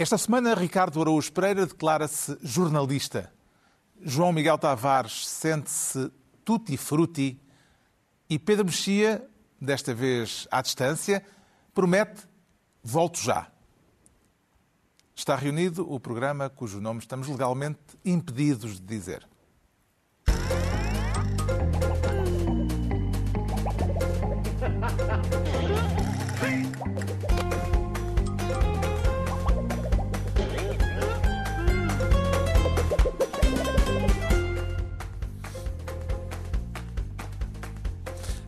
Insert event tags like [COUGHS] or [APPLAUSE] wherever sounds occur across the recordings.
Esta semana, Ricardo Araújo Pereira declara-se jornalista. João Miguel Tavares sente-se tutti frutti. E Pedro Mexia, desta vez à distância, promete volto já. Está reunido o programa cujo nome estamos legalmente impedidos de dizer.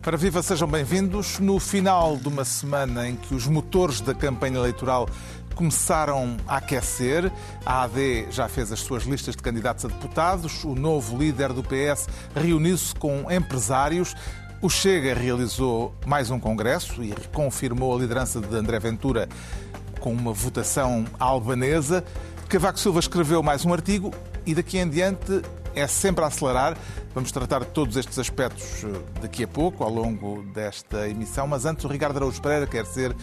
Para Viva, sejam bem-vindos. No final de uma semana em que os motores da campanha eleitoral começaram a aquecer, a AD já fez as suas listas de candidatos a deputados, o novo líder do PS reuniu-se com empresários, o Chega realizou mais um congresso e reconfirmou a liderança de André Ventura com uma votação albanesa. Cavaco Silva escreveu mais um artigo e daqui em diante é sempre a acelerar. Vamos tratar de todos estes aspectos eh, daqui a pouco, ao longo desta emissão. Mas antes, o Ricardo Araújo Pereira quer ser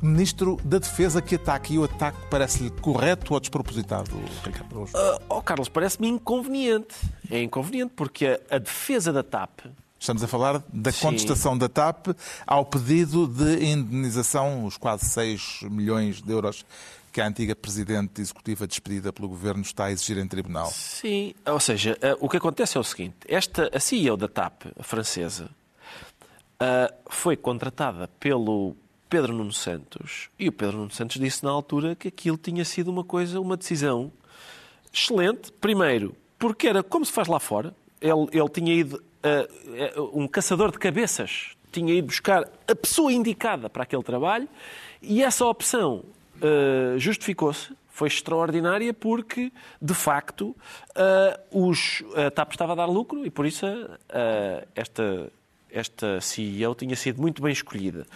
Ministro da Defesa. Que ataque? E o ataque parece-lhe correto ou despropositado, Ricardo Araújo? Uh, oh, Carlos, parece-me inconveniente. É inconveniente porque a, a, defesa da TAP. Estamos a falar da Sim. contestação da TAP ao pedido de indenização, os quase 6 milhões de euros que a antiga presidente executiva despedida pelo governo está a exigir em tribunal. Sim, ou seja, uh, o que acontece é o seguinte: esta, a CEO da TAP, a francesa, uh, foi contratada pelo Pedro Nuno Santos e o Pedro Nuno Santos disse na altura que aquilo tinha sido uma coisa, uma decisão excelente. Primeiro, porque era como se faz lá fora. Ele, ele tinha ido, uh, um caçador de cabeças, tinha ido buscar a pessoa indicada para aquele trabalho e essa opção uh, justificou-se, foi extraordinária porque, de facto, uh, os, a TAP estava a dar lucro e, por isso, uh, esta, esta CEO tinha sido muito bem escolhida.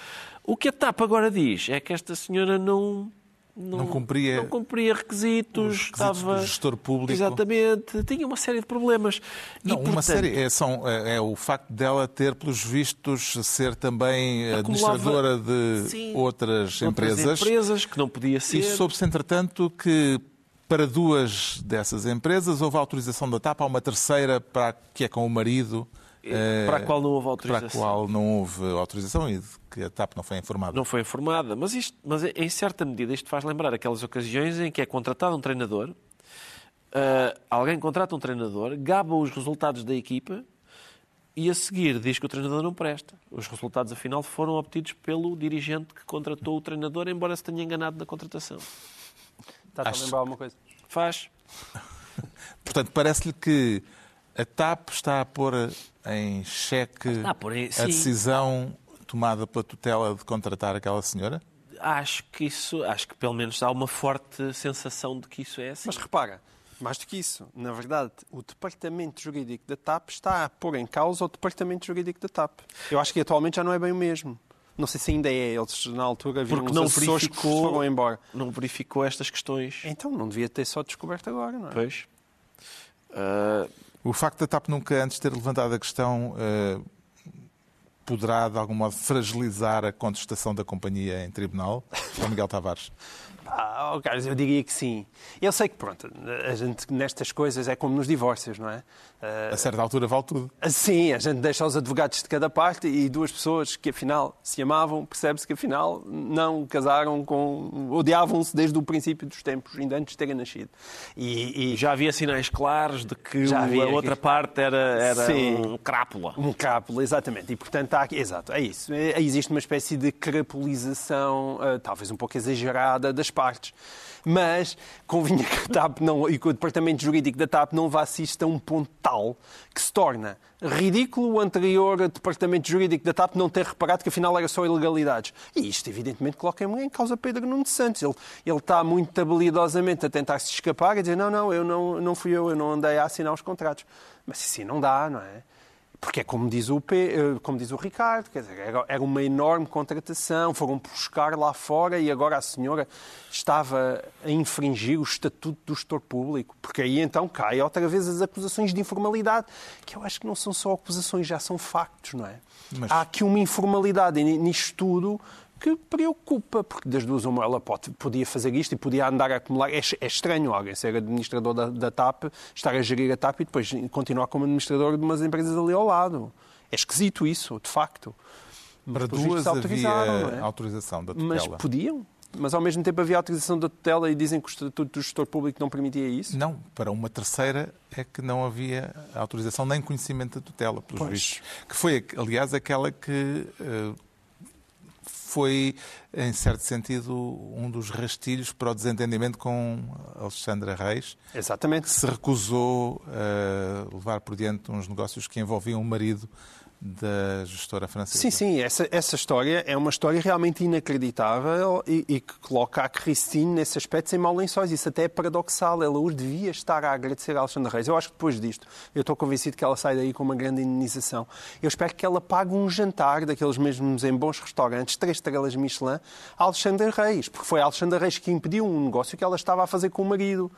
O que a TAP agora diz é que esta senhora não não, não, cumpria, não cumpria requisitos, estava gestor público. Exatamente, tinha uma série de problemas. Não, e, portanto, uma série é, são, é, é, o facto dela ter, pelos vistos, ser também administradora de sim, outras, outras empresas. empresas que não podia ser. E soube-se, entretanto, que para duas dessas empresas houve autorização da TAP, há uma terceira para que é com o marido. Para a qual não houve autorização. Para a qual não houve autorização e que a TAP não foi informada. Não foi informada, mas, isto, mas em certa medida isto faz lembrar aquelas ocasiões em que é contratado um treinador, uh, alguém contrata um treinador, gaba os resultados da equipa e a seguir diz que o treinador não presta. Os resultados, afinal, foram obtidos pelo dirigente que contratou o treinador, embora se tenha enganado na contratação. Está a lembrar alguma coisa? Faz. [LAUGHS] Portanto, parece-lhe que a TAP está a pôr em xeque a, a decisão tomada pela tutela de contratar aquela senhora? Acho que isso, acho que pelo menos há uma forte sensação de que isso é assim. Mas repara, mais do que isso, na verdade, o departamento jurídico da TAP está a pôr em causa o departamento jurídico da TAP. Eu acho que atualmente já não é bem o mesmo. Não sei se ainda é, eles na altura viram Porque não verificou, que foram embora. Não verificou estas questões. Então não devia ter só descoberto agora, não é? Pois. Uh... O facto da TAP nunca antes ter levantado a questão uh, poderá, de algum modo, fragilizar a contestação da companhia em tribunal? João Miguel Tavares. Ah, oh, Carlos, eu diria que sim. Eu sei que, pronto, a gente nestas coisas é como nos divórcios, não é? A certa altura vale tudo. Ah, sim, a gente deixa os advogados de cada parte e duas pessoas que afinal se amavam, percebe-se que afinal não casaram com. odiavam-se desde o princípio dos tempos, ainda antes de terem nascido. E, e... já havia sinais claros de que já a outra parte era, era sim, um crápula. Um crápula, exatamente. E portanto há aqui. Exato, é isso. É, existe uma espécie de crapulização, uh, talvez um pouco exagerada, das partes mas convinha que a TAP não, e que o departamento jurídico da TAP não levasse isto a um ponto tal que se torna ridículo o anterior departamento jurídico da TAP não ter reparado que afinal era só ilegalidades. E isto, evidentemente, coloca em causa Pedro Nuno Santos. Ele, ele está muito habilidosamente a tentar se escapar e dizer: não, não, eu não, não fui eu, eu não andei a assinar os contratos. Mas assim não dá, não é? Porque é como diz o, P, eh, como diz o Ricardo, quer dizer, era uma enorme contratação, foram buscar lá fora e agora a senhora estava a infringir o estatuto do gestor público, porque aí então cai outra vez as acusações de informalidade, que eu acho que não são só acusações, já são factos, não é? Mas... Há aqui uma informalidade nisto tudo que preocupa, porque das duas uma ela pode, podia fazer isto e podia andar a acumular. É, é estranho alguém ser administrador da, da, TAP, estar a gerir a TAP e depois continuar como administrador de umas empresas ali ao lado. É esquisito isso, de facto. Para duas havia é? autorização da tutela. Mas podiam? Mas ao mesmo tempo havia autorização da tutela e dizem que o Estatuto do Gestor Público não permitia isso? Não, para uma terceira é que não havia autorização nem conhecimento da tutela, pelos pois. vistos. Que foi, aliás, aquela que uh, foi, em certo sentido, um dos rastilhos para o desentendimento com Alexandra Reis. Exatamente. Que se recusou a levar por diante uns negócios que envolviam o marido da gestora francesa. Sim, sim, essa, essa história é uma história realmente inacreditável e, e, que coloca a Christine nesse aspecto sem mal lençóis. Isso até é paradoxal. Ela hoje devia estar a agradecer a Alexandre Reis. Eu acho que depois disto, eu estou convencido que ela sai daí com uma grande indenização. Eu espero que ela pague um jantar daqueles mesmos em bons restaurantes, três estrelas Michelin, a Alexandre Reis, porque foi a Alexandre Reis que impediu um negócio que ela estava a fazer com o marido.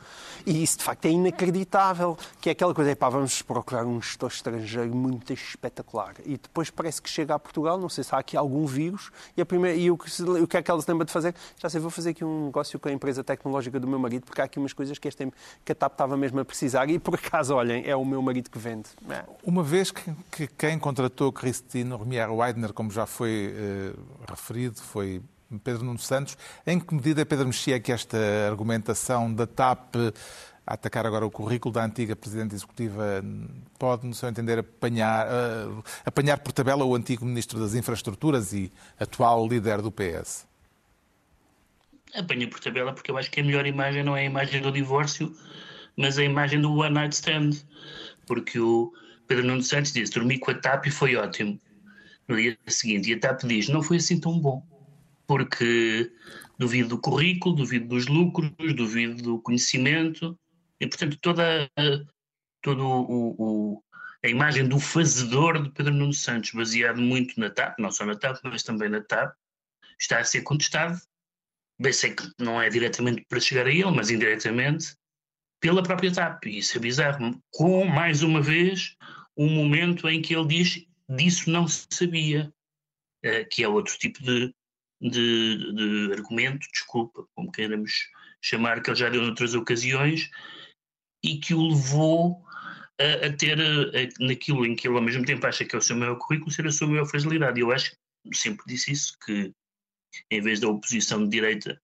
E isso, de facto, é inacreditável. Que é aquela coisa, pá, vamos procurar um gestor estrangeiro muito espetacular e depois parece que chega a Portugal, não sei se há aqui algum vírus, e, a primeira, e o, que, o que é que ela se lembra de fazer? Já sei, vou fazer aqui um negócio com a empresa tecnológica do meu marido, porque há aqui umas coisas que, este, que a TAP estava mesmo a precisar, e por acaso, olhem, é o meu marido que vende. É. Uma vez que, que quem contratou Christine Romier Weidner, como já foi eh, referido, foi Pedro Nuno Santos, em que medida, Pedro Mexia, que esta argumentação da TAP a atacar agora o currículo da antiga Presidente Executiva pode, no seu entender, apanhar, uh, apanhar por tabela o antigo Ministro das Infraestruturas e atual líder do PS? Apanha por tabela porque eu acho que a melhor imagem não é a imagem do divórcio, mas a imagem do one night stand. Porque o Pedro Nuno Santos disse, dormi com a TAP e foi ótimo. No dia seguinte, e a TAP diz, não foi assim tão bom. Porque duvido do currículo, duvido dos lucros, duvido do conhecimento, e, portanto, toda, toda o, o, a imagem do fazedor de Pedro Nuno Santos, baseado muito na TAP, não só na TAP, mas também na TAP, está a ser contestado. Bem, sei que não é diretamente para chegar a ele, mas indiretamente pela própria TAP. E isso é bizarro. Com, mais uma vez, um momento em que ele diz disso não se sabia, eh, que é outro tipo de, de, de argumento, desculpa, como queiramos chamar, que ele já deu noutras ocasiões, e que o levou a, a ter, a, naquilo em que ele ao mesmo tempo acha que é o seu maior currículo, ser a sua maior fragilidade. Eu acho, sempre disse isso, que em vez da oposição de direita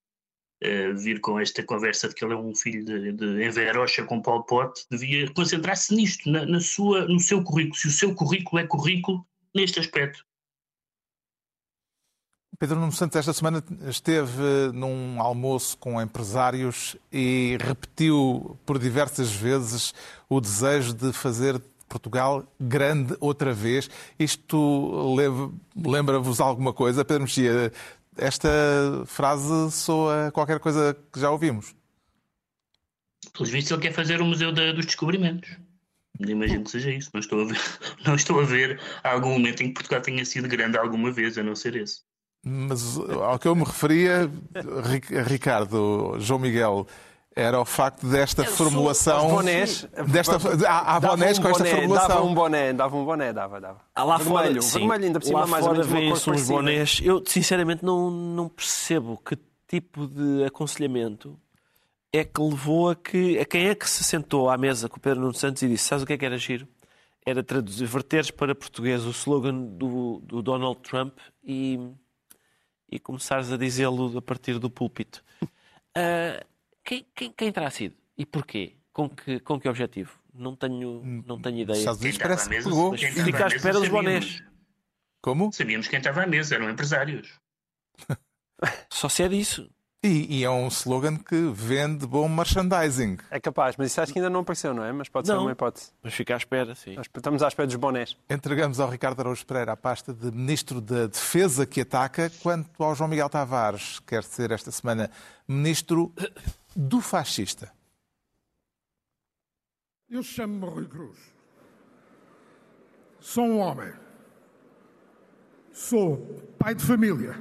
uh, vir com esta conversa de que ele é um filho de, de Enverocha com Paulo Pote, devia concentrar-se nisto, na, na, sua, no seu currículo. Se o seu currículo é currículo, neste aspecto. Pedro Nuno Santos esta semana esteve num almoço com empresários e repetiu por diversas vezes o desejo de fazer Portugal grande outra vez. Isto lembra-vos alguma coisa? Pedro Mexia, esta frase soa qualquer coisa que já ouvimos. Pelos vistos, ele quer fazer o Museu dos Descobrimentos. Imagino que seja isso. Não estou, a ver, [LAUGHS] não estou a ver algum momento em que Portugal tenha sido grande alguma vez, a não ser esse. Mas ao que eu me referia, Ricardo, João Miguel, era o facto desta formulação. bonés. Desta, há, há bonés um com esta formulação. Dava um boné, dava um boné, dava, dava. Ah, lá vermelho, fora, sim, vermelho ainda por cima lá mais fora vêm-se uns bonés. Eu, sinceramente, não, não percebo que tipo de aconselhamento é que levou a que. A quem é que se sentou à mesa com o Pedro Nuno Santos e disse: Sabes o que é que era giro? Era traduzir, verteres para português o slogan do, do Donald Trump e e começares a dizê-lo a partir do púlpito. Uh, quem, quem, quem, terá sido? E porquê? Com que, com que objetivo? Não tenho, não tenho ideia. Estados Unidos parece que pegou. Fica à espera dos bonés. Como? Sabíamos quem estava à mesa, eram empresários. Só se é disso. E, e, é um slogan que vende bom merchandising. É capaz, mas isso acho que ainda não apareceu, não é? Mas pode não, ser uma hipótese. Mas fica à espera, sim. estamos à espera dos bonés. Entregamos ao Ricardo Araújo Pereira a pasta de Ministro da Defesa que ataca, quanto ao João Miguel Tavares, quer ser esta semana Ministro do Fascista. Eu chamo-me Rui Cruz. Sou um homem. Sou pai de família.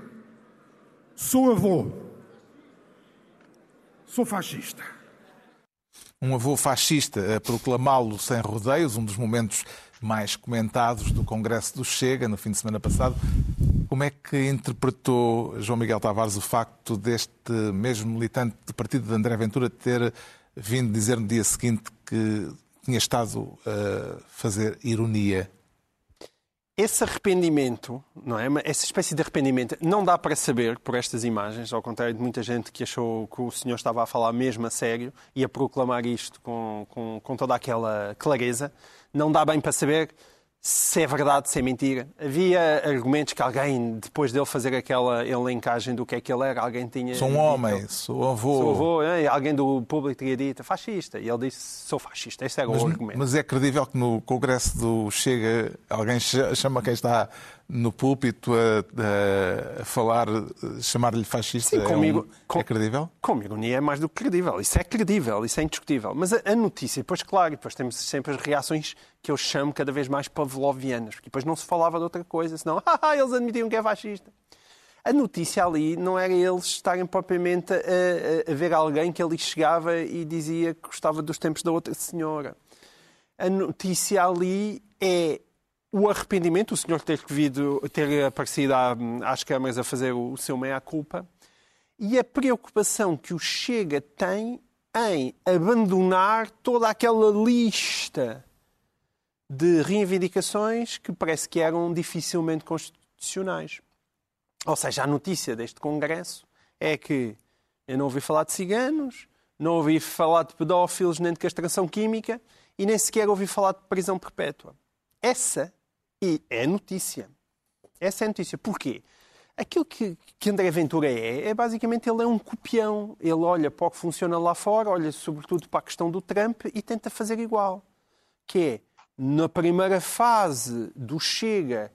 Sou avô Sou fascista. Um avô fascista a proclamá-lo sem rodeios, um dos momentos mais comentados do Congresso do Chega no fim de semana passado. Como é que interpretou João Miguel Tavares o facto deste mesmo militante do partido de André Ventura ter vindo dizer no dia seguinte que tinha estado a fazer ironia? Esse arrependimento, não é? Essa espécie de arrependimento não dá para saber por estas imagens, ao contrário de muita gente que achou que o senhor estava a falar mesmo a sério e a proclamar isto com, com, com toda aquela clareza. Não dá bem para saber se é verdade, se é mentira. Havia argumentos que alguém, depois dele fazer aquela elencagem do que é que ele era, alguém tinha. Sou um dito, homem, sou avô. Sou avô, é? alguém do público teria dito fascista. E ele disse: sou fascista. Esse era mas, o argumento. Mas é credível que no Congresso do Chega alguém chama quem está no púlpito a, a falar, chamar-lhe fascista? Sim, comigo, é, um, com, é credível? Com ironia é mais do que credível. Isso é credível, isso é indiscutível. Mas a, a notícia, depois, claro, depois temos sempre as reações que eu chamo cada vez mais pavlovianas, porque depois não se falava de outra coisa, senão, [LAUGHS] ah, eles admitiam que é fascista. A notícia ali não era eles estarem propriamente a, a, a, ver alguém que ali chegava e dizia que gostava dos tempos da outra senhora. A notícia ali é o arrependimento, o senhor ter, vindo, ter aparecido às câmaras a fazer o seu meia-culpa, e a preocupação que o Chega tem em abandonar toda aquela lista de reivindicações que parece que eram dificilmente constitucionais. Ou seja, a notícia deste Congresso é que eu não ouvi falar de ciganos, não ouvi falar de pedófilos nem de castração química e nem sequer ouvi falar de prisão perpétua. Essa e é notícia. Essa é notícia. Porquê? Aquilo que, que André Ventura é, é basicamente ele é um copião. Ele olha para o que funciona lá fora, olha sobretudo para a questão do Trump e tenta fazer igual. Que é, na primeira fase do Chega,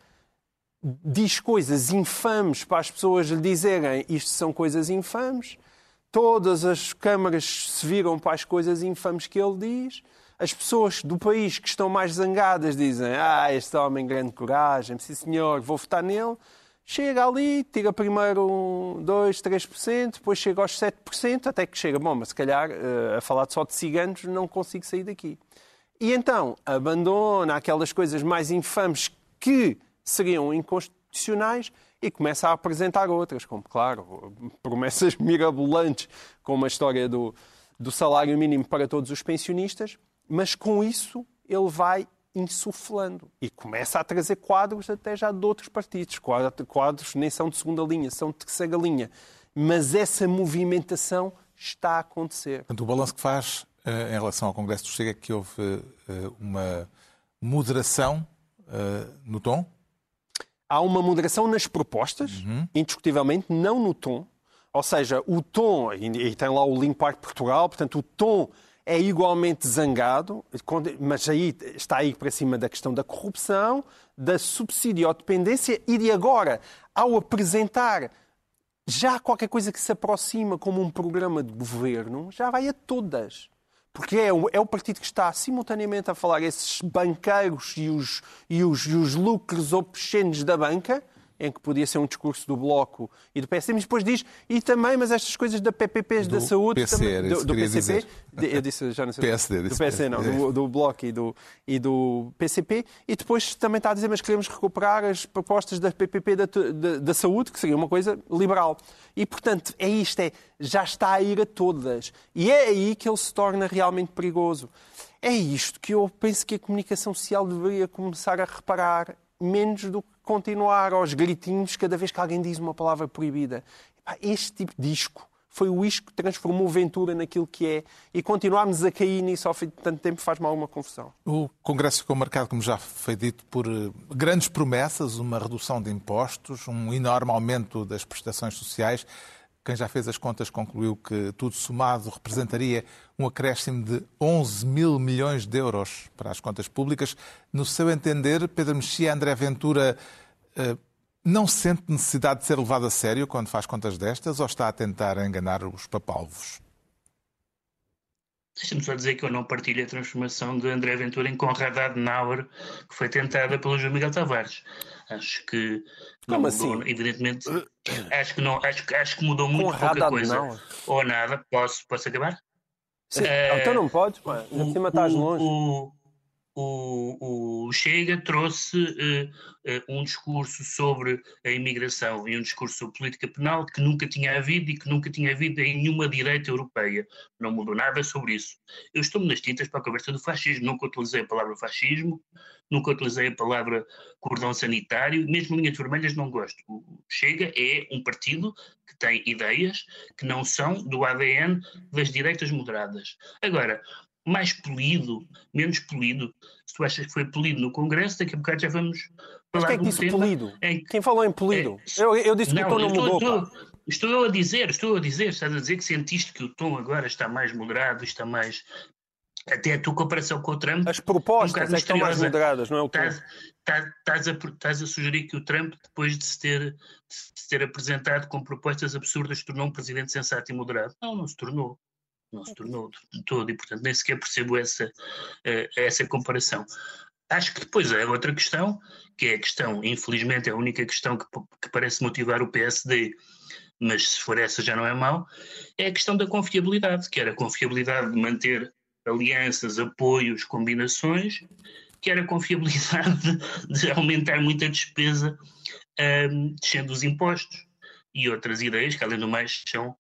diz coisas infames para as pessoas lhe dizerem isto são coisas infames. Todas as câmaras se viram para as coisas infames que ele diz as pessoas do país que estão mais zangadas dizem ah, este homem grande coragem, sim senhor, vou votar nele. Chega ali, tira primeiro 2, 3%, depois chega aos 7%, até que chega, bom, mas se calhar eh, a falar só de ciganos não consigo sair daqui. E então abandona aquelas coisas mais infames que seriam inconstitucionais e começa a apresentar outras, como, claro, promessas [LAUGHS] mirabolantes, como a história do, do salário mínimo para todos os pensionistas, mas com isso ele vai insuflando e começa a trazer quadros até já de outros partidos. Quadros nem são de segunda linha, são de terceira linha. Mas essa movimentação está a acontecer. Portanto, o balanço que faz uh, em relação ao Congresso do Chega é que houve uh, uma moderação uh, no tom? Há uma moderação nas propostas, uhum. indiscutivelmente, não no tom. Ou seja, o tom, e tem lá o link Parque Portugal, portanto, o tom é igualmente zangado, mas aí está aí para cima da questão da corrupção, da subsidiodependência e de agora, ao apresentar já qualquer coisa que se aproxima como um programa de governo, já vai a todas. Porque é o, é o partido que está simultaneamente a falar esses banqueiros e os, e os, e os lucros obscenos da banca, em que podia ser um discurso do Bloco e do PSD, mas depois diz, e também, mas estas coisas da PPPs da saúde, PC, também, do, do PCP, dizer. eu disse já não sei, [LAUGHS] PSD, do PSD não, do, do, Bloco e do, e do PCP, e depois também está a dizer, mas queremos recuperar as propostas da PPP da, da, da saúde, que seria uma coisa liberal. E, portanto, é isto, é, já está a ir a todas. E é aí que ele se torna realmente perigoso. É isto que eu penso que a comunicação social deveria começar a reparar menos do que continuar aos gritinhos cada vez que alguém diz uma palavra proibida. Este tipo de disco foi o isco que transformou Ventura naquilo que é e continuarmos a cair nisso ao fim de tanto tempo faz-me alguma confusão. O Congresso ficou marcado, como já foi dito, por eh, grandes promessas, uma redução de impostos, um enorme aumento das prestações sociais. Quem já fez as contas concluiu que tudo somado representaria um acréscimo de 11 mil milhões de euros para as contas públicas. No seu entender, Pedro Mexia André Ventura eh, não sente necessidade de ser levado a sério quando faz contas destas ou está a tentar enganar os papalvos? Deixa-me só dizer que eu não partilho a transformação de André Ventura em Conrad Adenauer, que foi tentada pelo João Miguel Tavares. Acho que Como não assim? mudou, evidentemente, acho que não, acho, acho que mudou muito Conrad pouca coisa. Adenauer? Ou nada. Posso, posso acabar? Sim. Eh, então não podes, pá. Por cima estás longe. o- o, o Chega trouxe uh, uh, um discurso sobre a imigração e um discurso sobre política penal que nunca tinha havido e que nunca tinha havido em nenhuma direita europeia. Não mudou nada sobre isso. Eu estou-me nas tintas para a conversa do fascismo. Nunca utilizei a palavra fascismo, nunca utilizei a palavra cordão sanitário, mesmo linhas vermelhas não gosto. O Chega é um partido que tem ideias que não são do ADN das direitas moderadas. Agora, mais polido, menos polido. Se tu achas que foi polido no Congresso, daqui a bocado já vamos falar Mas quem é que disse polido? Em... Quem falou em polido? É... Eu, eu, disse não, que o tom não mudou. Estou, estou, eu a dizer, estou a dizer, estás a dizer que sentiste que o tom agora está mais moderado, está mais. Até a tua comparação com o Trump. As propostas um é que estão mais moderadas, não é o tom. Estás, estás, a, estás a sugerir que o Trump, depois de se, ter, de se ter apresentado com propostas absurdas, tornou um presidente sensato e moderado? Não, não se tornou não se tornou de todo e, portanto, nem sequer percebo essa, uh, essa comparação. Acho que depois é outra questão, que é a questão, infelizmente, é a única questão que, que parece motivar o PSD, mas se for essa já não é mau, é a questão da confiabilidade, que era a confiabilidade de manter alianças, apoios, combinações, que era a confiabilidade [LAUGHS] de, aumentar muita despesa um, descendo os impostos e outras ideias que, além do mais, são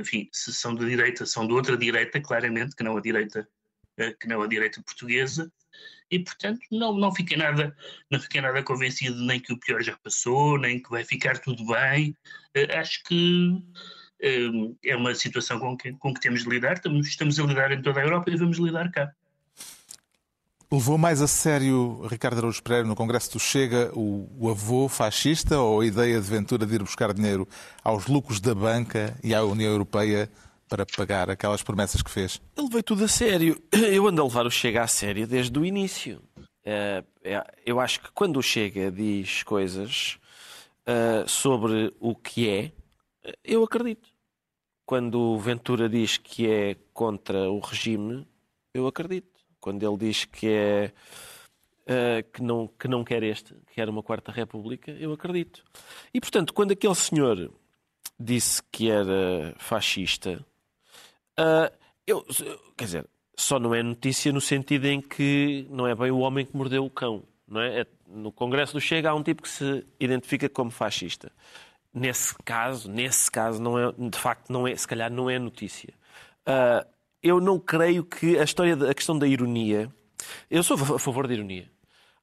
enfim, se são de direita, são de outra direita, claramente, que não a direita, uh, que não a direita portuguesa, e portanto não, não fiquei nada não fiquei nada convencido nem que o pior já passou, nem que vai ficar tudo bem. Uh, acho que é uma situação com que, com que temos de lidar, estamos, estamos a lidar em toda a Europa e vamos lidar cá. Levou mais a sério Ricardo Araújo Pereira no Congresso do Chega o, o, avô fascista ou a ideia de Ventura de ir buscar dinheiro aos lucros da banca e à União Europeia para pagar aquelas promessas que fez? Ele veio tudo a sério. Eu ando a levar o Chega a sério desde o início. É, é, eu acho que quando o Chega diz coisas uh, sobre o que é, eu acredito. Quando o Ventura diz que é contra o regime, eu acredito quando ele diz que é uh, que, não, que não quer este, que quer uma quarta república, eu acredito. E portanto, quando aquele senhor disse que era fascista, uh, eu, quer dizer, só não é notícia no sentido em que não é bem o homem que mordeu o cão. Não é? é no Congresso do Chega há um tipo que se identifica como fascista. Nesse caso, nesse caso, não é, de facto, não é, se calhar não é notícia. Uh, eu não creio que a história, a questão da ironia. Eu sou a favor da ironia.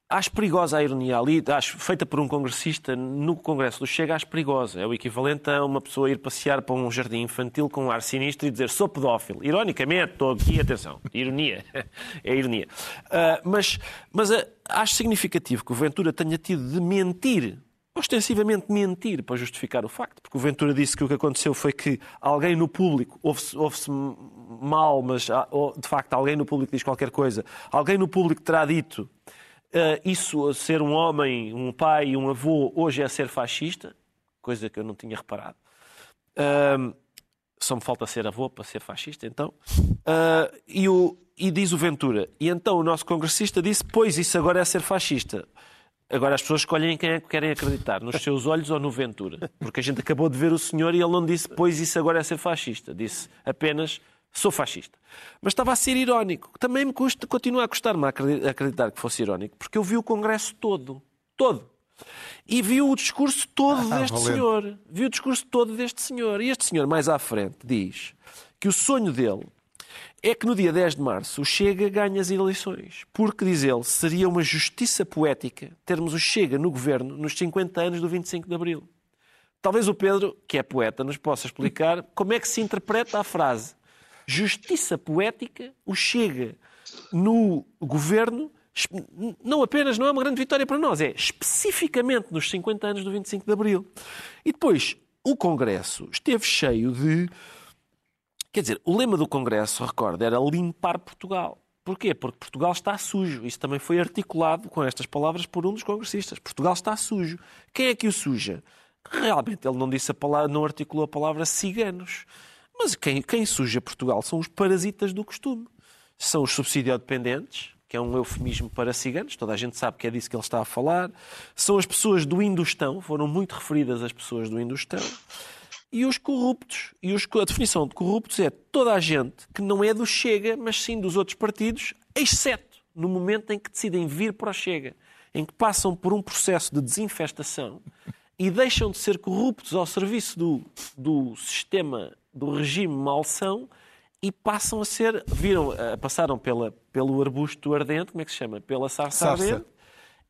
Acho perigosa a ironia ali, acho feita por um congressista no Congresso do Chega, acho perigosa. É o equivalente a uma pessoa ir passear para um jardim infantil com um ar sinistro e dizer sou pedófilo. Ironicamente, estou aqui, atenção, ironia. [LAUGHS] é ironia. Uh, mas mas uh, acho significativo que o Ventura tenha tido de mentir ostensivamente mentir para justificar o facto, porque o Ventura disse que o que aconteceu foi que alguém no público, ouve-se ouve mal, mas de facto alguém no público diz qualquer coisa, alguém no público terá dito uh, isso ser um homem, um pai, um avô, hoje é ser fascista, coisa que eu não tinha reparado. Uh, só me falta ser avô para ser fascista, então. Uh, e, o, e diz o Ventura, e então o nosso congressista disse, pois isso agora é ser fascista. Agora as pessoas escolhem quem é que querem acreditar, nos seus olhos ou no Ventura. Porque a gente acabou de ver o senhor e ele não disse, pois isso agora é ser fascista. Disse apenas, sou fascista. Mas estava a ser irónico. Também me custa, continua a custar-me a acreditar que fosse irónico, porque eu vi o Congresso todo. Todo. E vi o discurso todo ah, deste senhor. Vi o discurso todo deste senhor. E este senhor, mais à frente, diz que o sonho dele é que no dia 10 de março o Chega ganha as eleições. Porque, diz ele, seria uma justiça poética termos o Chega no governo nos 50 anos do 25 de Abril. Talvez o Pedro, que é poeta, nos possa explicar como é que se interpreta a frase justiça poética, o Chega no governo, não apenas não é uma grande vitória para nós, é especificamente nos 50 anos do 25 de Abril. E depois, o Congresso esteve cheio de Quer dizer, o lema do Congresso, recorda, era limpar Portugal. Porquê? Porque Portugal está sujo. Isso também foi articulado com estas palavras por um dos congressistas. Portugal está sujo. Quem é que o suja? Realmente ele não disse a palavra, não articulou a palavra ciganos. Mas quem, quem suja Portugal são os parasitas do costume. São os subsidiodependentes, que é um eufemismo para ciganos, toda a gente sabe que é disso que ele está a falar. São as pessoas do Indostão, foram muito referidas as pessoas do Indostão e os corruptos. E os, a definição de corruptos é toda a gente que não é do Chega, mas sim dos outros partidos, exceto no momento em que decidem vir para o Chega, em que passam por um processo de desinfestação e deixam de ser corruptos ao serviço do, do sistema, do regime malsão e passam a ser, viram, passaram pela, pelo arbusto ardente, como é que se chama? Pela sarça, Sarça. ardente,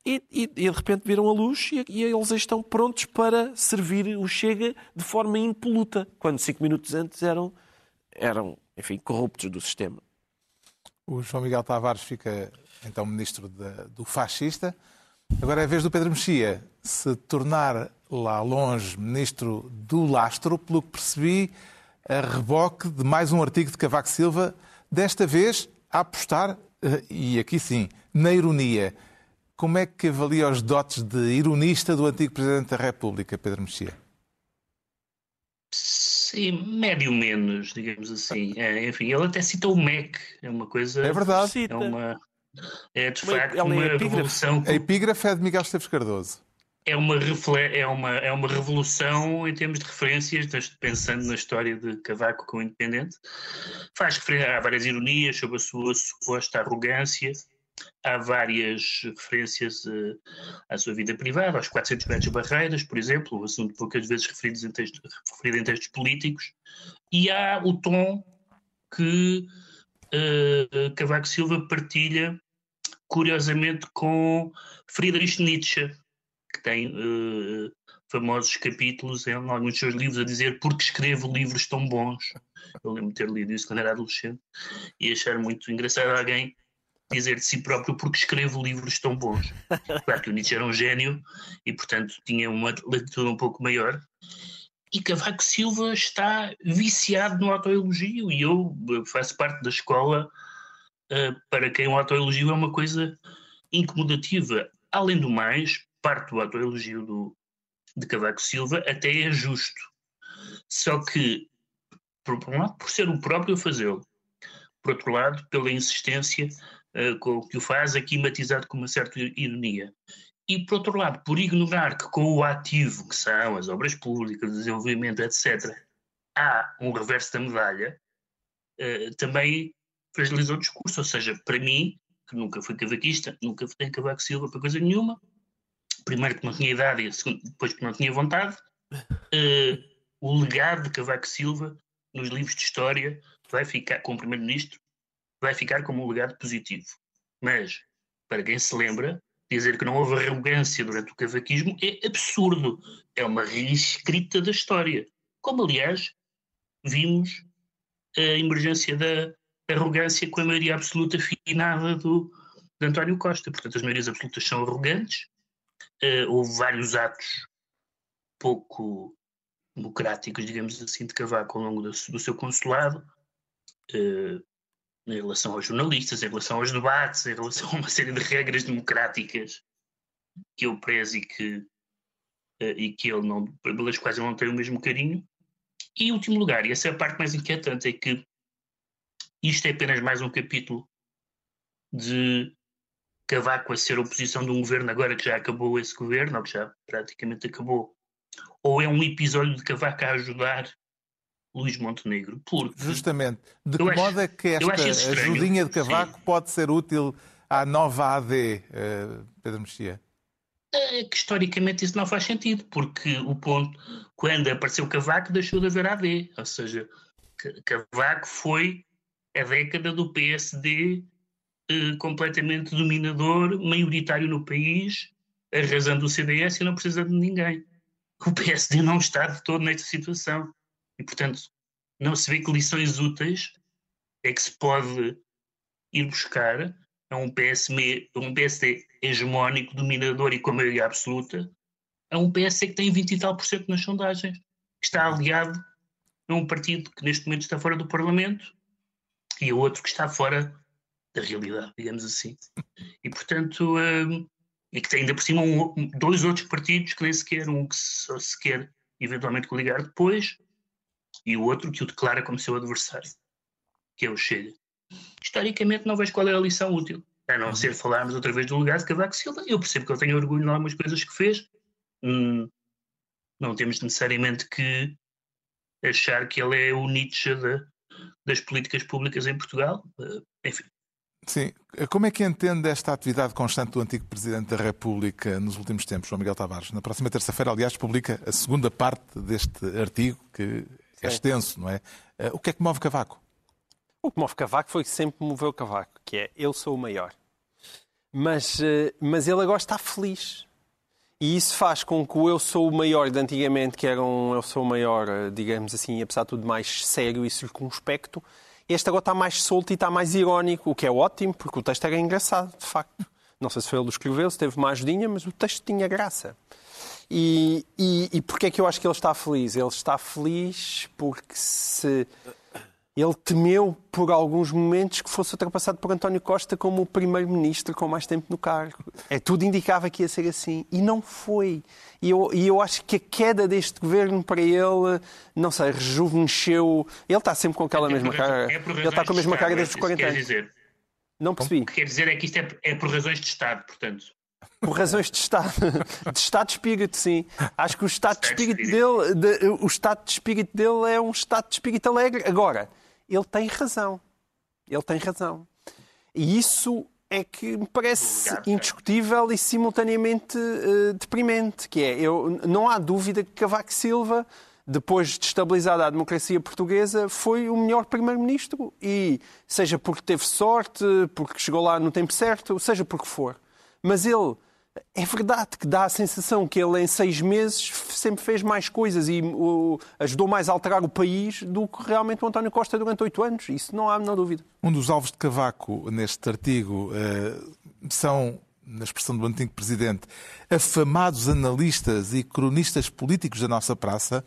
e, e- e de repente viram a luz e, e eles estão prontos para servir o Chega de forma impoluta, quando cinco minutos antes eram, eram enfim, corruptos do sistema. O João Miguel Tavares fica então ministro da- do fascista. Agora é a vez do Pedro Mexia se tornar lá longe ministro do lastro, pelo que percebi, a reboque de mais um artigo de Cavaco Silva, desta vez a apostar, eh, e aqui sim, na ironia. Como é que avalia os dotes de ironista do antigo Presidente da República, Pedro Mexia? Sim, médio menos, digamos assim. É, enfim, ele até citou o MEC, é uma coisa. É verdade. É Cita. uma. É de Uma- facto é uma epígrafe. revolução. A epígrafe é de Miguel Esteves Cardoso. É uma, refle- é, uma, é uma revolução em termos de referências, pensando na história de Cavaco como independente. Faz referência a várias ironias sobre a sua suposta arrogância, há várias referências eh, à sua vida privada, aos 400 metros de barreiras, por exemplo, um assunto poucas vezes referido em, texto- referido em textos políticos, e há o tom que eh, Cavaco Silva partilha, curiosamente, com Friedrich Nietzsche, que tem eh, famosos capítulos em alguns dos seus livros a dizer porque escrevo livros tão bons. Eu lembro de ter lido isso quando era adolescente e achar muito engraçado alguém dizer de si próprio porque escrevo livros tão bons. Claro que o Nietzsche era um gênio e, portanto, tinha uma leitura um pouco maior. E Cavaco Silva está viciado no autoelogio e eu faço parte da escola eh, para quem o autoelogio é uma coisa incomodativa. Além do mais, parte do autoelogio do, de Cavaco Silva até é justo. Só que, por, por um lado, por ser o próprio a fazê-lo, por outro lado, pela insistência eh, com que o faz, aqui matizado com uma certa ironia. E, por outro lado, por ignorar que com o ativo, que são as obras públicas, o desenvolvimento, etc., há um reverso da medalha, eh, também fragilizou o discurso. Ou seja, para mim, que nunca fui cavaquista, nunca em Cavaco Silva para coisa nenhuma, primeiro que não tinha idade e segundo, depois que não tinha vontade, eh, o legado de Cavaco Silva nos livros de história vai ficar, como primeiro-ministro, vai ficar como um legado positivo. Mas, para quem se lembra, dizer que não houve arrogância durante o cavaquismo é absurdo. É uma reescrita da história. Como, aliás, vimos a emergência da arrogância com a maioria absoluta finada do, de António Costa. Portanto, as maiorias absolutas são arrogantes. Eh, houve vários atos pouco democráticos, digamos assim, de Cavaco ao longo do, do seu consulado, eh, em relação aos jornalistas, em relação aos debates, em relação a uma série de regras democráticas que eu prezo e que, eh, e que ele não, pelas quais ele não tem o mesmo carinho. E em último lugar, e essa é a parte mais inquietante, é que isto é apenas mais um capítulo de Cavaco a ser oposição de um governo agora que já acabou esse governo, ou que já praticamente acabou, ou é um episódio de Cavaco a ajudar Luís Montenegro, porque Justamente. De que modo é que esta estranho. ajudinha de Cavaco Sim. pode ser útil à nova AD, eh, Pedro Mexia? É que historicamente isso não faz sentido, porque o ponto, quando apareceu Cavaco, deixou de haver AD. Ou seja, Ca- Cavaco foi a década do PSD eh, completamente dominador, maioritário no país, arrasando o CDS e não precisando de ninguém. O PSD não está de todo nesta situação. E, portanto, não se vê que lições úteis é que se pode ir buscar a um, PSM, a um PSD hegemónico, dominador e com a maioria absoluta, a um PSD que tem 20 e tal por cento nas sondagens, que está aliado a um partido que neste momento está fora do Parlamento e a outro que está fora da realidade, digamos assim. E, portanto, hum, e que tem ainda por cima um- um- dois outros partidos que nem sequer, um que se quer eventualmente coligar depois e o outro que o declara como seu adversário, que é o Chega. Historicamente não vejo qual é a lição útil, a não ser falarmos outra vez do legado de Cavaco Silva. Eu percebo que ele tem orgulho em algumas coisas que fez. Hum, não temos necessariamente que achar que ele é o Nietzsche da- das políticas públicas em Portugal. Eh, enfim, Sim. Como é que entende esta atividade constante do antigo Presidente da República nos últimos tempos, João Miguel Tavares? Na próxima terça-feira, aliás, publica a segunda parte deste artigo, que é extenso, não é? Eh, o que é que move Cavaco? O que move Cavaco foi que sempre moveu Cavaco, que é eu sou o maior. Mas, eh, mas ele agora está feliz. E isso faz com que o eu sou o maior de antigamente, que era um eu sou o maior, eh, digamos assim, apesar de tudo mais sério e circunspecto, este agora está mais solto e está mais irónico, o que é ótimo, porque o texto era engraçado, de facto. Não sei se foi ele que escreveu, se teve uma ajudinha, mas o texto tinha graça. E, e, e porquê é que eu acho que ele está feliz? Ele está feliz porque se ele temeu por alguns momentos que fosse ultrapassado por António Costa como o primeiro-ministro com mais tempo no cargo. É, tudo indicava que ia ser assim. E não foi. E eu, e eu acho que a queda deste governo para ele, não sei, rejuvenesceu. Ele está sempre com aquela É mesma por cara. é ele está com a mesma cara de desde os Estado, 40 é anos. quer dizer. Não percebi. O que quer dizer é que isto é, é por razões de Estado, portanto. Por razões de Estado, de Estado de espírito, sim. Acho que o estado de espírito dele, de- o estado de espírito dele é um estado de espírito alegre. Agora, ele tem razão. Ele tem razão. E isso é que me parece indiscutível e simultaneamente eh, deprimente, que é, eu, não há dúvida que Cavaco Silva, depois de estabilizada a democracia portuguesa, foi o melhor primeiro-ministro. E seja porque teve sorte, porque chegou lá no tempo certo, seja porque for. Mas ele, é verdade que dá a sensação que ele em seis meses sempre fez mais coisas e ajudou mais a alterar o país do que realmente o António Costa durante oito anos. Isso não há menor dúvida. Um dos alvos de Cavaco neste artigo eh, são, na expressão do antigo Presidente, afamados analistas e cronistas políticos da nossa praça.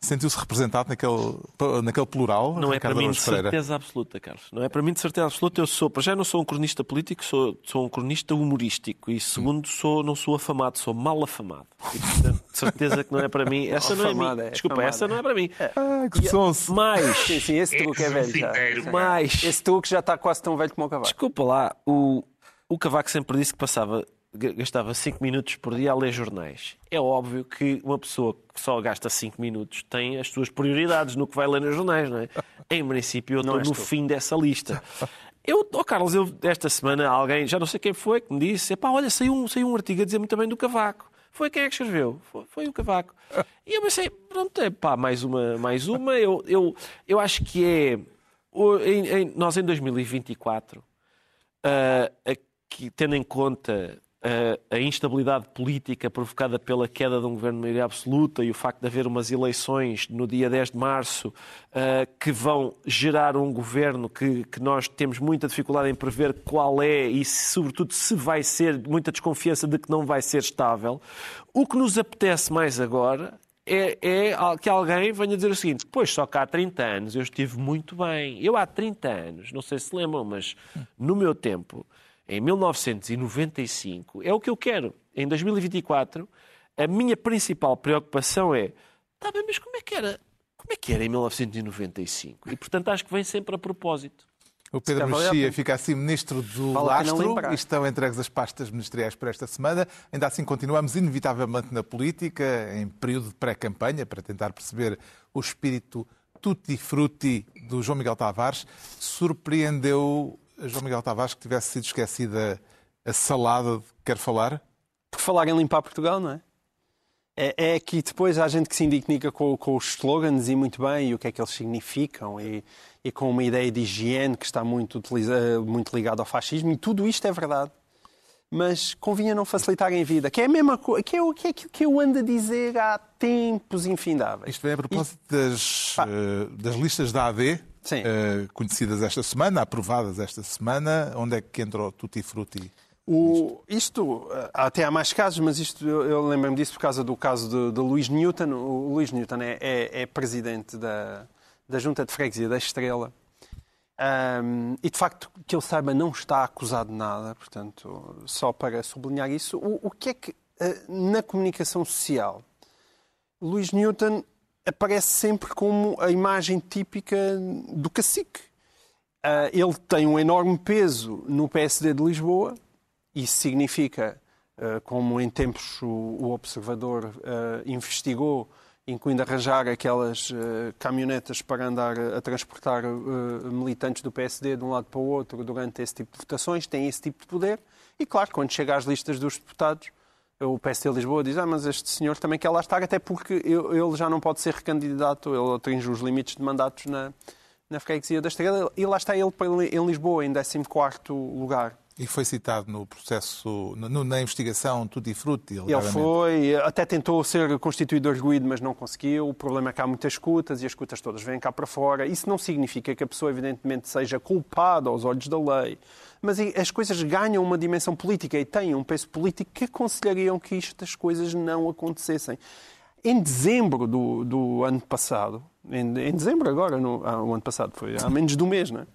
Sentiu-se representado naquele, naquele plural, Não é para mim de certeza absoluta, Carlos. Não é para mim de certeza absoluta. Eu sou, para já não sou um cronista político, sou, sou um cronista humorístico. E segundo, sou, não sou afamado, sou mal afamado. E, portanto, de certeza que não é para mim. [LAUGHS] Essa não é Afamado, minha. é Desculpa, afamado. essa não é para mim. Ah, que sonso. Mais, Sim, sim, esse É truque é velho já. mais. Esse truque já está quase tão velho como o Cavaco. Desculpa lá, o, o Cavaco sempre disse que passava, gastava 5 minutos por dia a ler jornais. É óbvio que uma pessoa que só gasta 5 minutos tem as suas prioridades no que vai ler nos jornais, não é? Em princípio, eu estou no fim dessa lista. Eu, oh Carlos, eu, esta semana alguém, já não sei quem foi, que me disse: epá, olha, saiu um, saiu um artigo a dizer muito bem do Cavaco. Foi quem é que escreveu? Foi, foi o Cavaco. E eu pensei, pronto, é pá, mais uma, mais uma. Eu, eu, eu acho que é. em- em- nós em 2024 ah, aqui, tendo em conta a instabilidade política provocada pela queda de um governo de maioria absoluta e o facto de haver umas eleições no dia 10 de março que vão gerar um governo que, que nós temos muita dificuldade em prever qual é e, sobretudo, se vai ser, muita desconfiança de que não vai ser estável, o que nos apetece mais agora é, é que alguém venha dizer o seguinte: pois só que há 30 anos eu estive muito bem. Eu há 30 anos, não sei se lembram, mas no meu tempo, em 1995, é o que eu quero. Em 2024, a minha principal preocupação é: tá bem, mas como é que era? Como é que era em 1995? E portanto acho que vem sempre a propósito. O Pedro Mexia fica assim ministro do Vale a pena Lastro e estão entregues as pastas ministeriais para esta semana. Ainda assim, continuamos inevitavelmente na política, em período de pré-campanha, para tentar perceber o espírito tutti-frutti do João Miguel Tavares. Surpreendeu João Miguel Tavares que tivesse sido esquecida a salada de que quer falar? Por falar em limpar Portugal, não é? É, é que depois há gente que se indignica com, com os slogans e muito bem, e o que é que eles significam, e, e com uma ideia de higiene que está muito, utiliza, muito ligada ao fascismo, e tudo isto é verdade. Mas convinha não facilitarem a vida, que é a mesma coisa, que é o que, é aquilo que eu ando a dizer há tempos infindáveis. Isto vem a propósito das, eh, das listas da AD, Sim. eh, conhecidas esta semana, aprovadas esta semana. Onde é que entrou Tutti Frutti? O, isto, eh, até há mais casos, mas isto eu, eu lembro-me disso por causa do caso de, de Luís Newton. O Luís Newton é, é- é presidente da, da Junta de Freguesia da Estrela. Ahm, e de facto, que ele saiba, não está acusado de nada. Portanto, só para sublinhar isso, o, o que é que eh, na comunicação social Luís Newton aparece sempre como a imagem típica do cacique. Ah, ele tem um enorme peso no PSD de Lisboa. Isso significa, ah, como em tempos o, Observador ah, investigou, incluindo arranjar aquelas caminhonetas para andar a, transportar militantes do PSD de um lado para o outro durante esse tipo de votações, tem esse tipo de poder. E claro, quando chega às listas dos deputados, o PSD Lisboa diz, ah, mas este senhor também quer lá estar, até porque ele já não pode ser recandidato, ele atinge os limites de mandatos na, na freguesia da Estrela, e lá está ele em Lisboa, em 14º lugar. E foi citado no processo, no, na investigação Tutti Frutti. Ele foi, até tentou ser constituído arguído, mas não conseguiu. O problema é que há muitas escutas e as escutas todas vêm cá para fora. Isso não significa que a pessoa, evidentemente, seja culpada aos olhos da lei. Mas as coisas ganham uma dimensão política e têm um peso político que aconselhariam que estas coisas não acontecessem. Em dezembro do, do ano passado, em, em dezembro agora, no, ah, o ano passado, foi há menos de um mês, não é?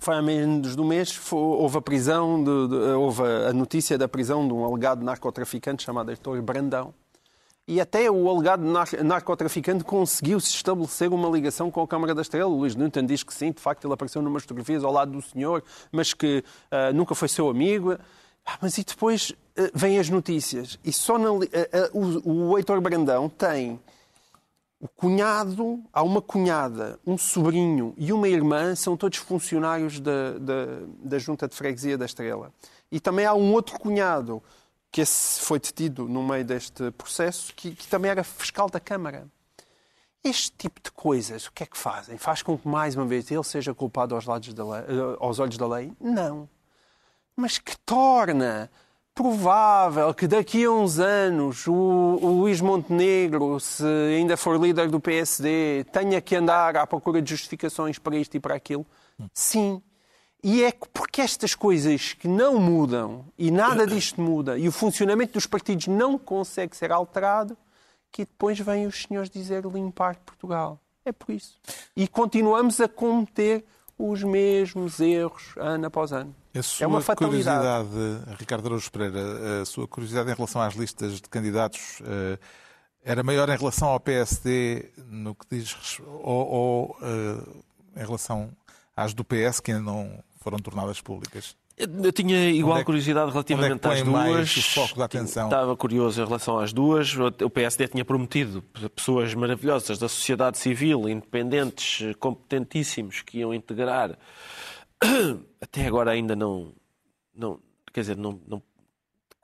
foi há menos do mês, foi, houve a prisão, de, de, houve a notícia da prisão de um alegado narcotraficante chamado Heitor Brandão. E até o alegado narcotraficante conseguiu se estabelecer uma ligação com a Câmara da Estrela. O Luís Newton diz que sim, de facto ele apareceu numas fotografias ao lado do senhor, mas que uh, nunca foi seu amigo. Ah, mas e depois uh, vêm as notícias. E só na, uh, o, o Heitor Brandão tem o cunhado, há uma cunhada, um sobrinho e uma irmã, são todos funcionários da, da, da Junta de Freguesia da Estrela. E também há um outro cunhado, que foi detido no meio deste processo, que, que também era fiscal da Câmara. Este tipo de coisas, o que é que fazem? Faz com que, mais uma vez, ele seja culpado aos, lados da lei, aos olhos da lei? Não. Mas que torna provável que daqui a uns anos o, o, Luís Montenegro, se ainda for líder do PSD, tenha que andar à procura de justificações para isto e para aquilo? Sim. E é porque estas coisas que não mudam e nada disto muda e o funcionamento dos partidos não consegue ser alterado, que depois vêm os senhores dizer limpar Portugal. É por isso. E continuamos a cometer os mesmos erros ano após ano. A sua é uma fatalidade. curiosidade, Ricardo Araújo Pereira, a sua curiosidade em relação às listas de candidatos eh, era maior em relação ao PSD no que diz ou, ou uh, em relação às do PS que ainda não foram tornadas públicas? Eu tinha igual é curiosidade relativamente é às duas. O foco da atenção? Estava curioso em relação às duas. O PSD tinha prometido pessoas maravilhosas da sociedade civil, independentes, competentíssimos, que iam integrar [COUGHS] até agora ainda não, não quer dizer, não, não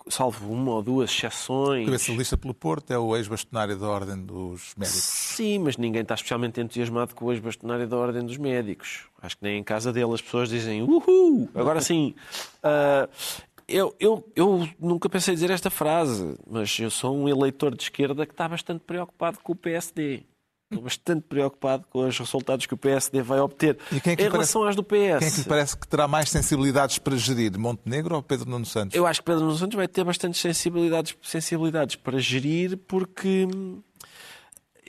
salvo uma ou duas exceções. O cabeça pelo Porto é o ex-bastonário da Ordem dos Médicos. Sim, mas ninguém está especialmente entusiasmado com o ex-bastonário da Ordem dos Médicos. Acho que nem em casa dele as pessoas dizem uhul! Agora sim, uh, [LAUGHS] eu, eu, eu nunca pensei dizer esta frase, mas eu sou um eleitor de esquerda que está bastante preocupado com o PSD. Estou bastante preocupado com os resultados que o PSD vai obter. É em relação parece, às do PS. Quem é que lhe parece que terá mais sensibilidades para gerir? Montenegro ou Pedro Nuno Santos? Eu acho que Pedro Nuno Santos vai ter bastantes sensibilidades, sensibilidades para gerir, porque.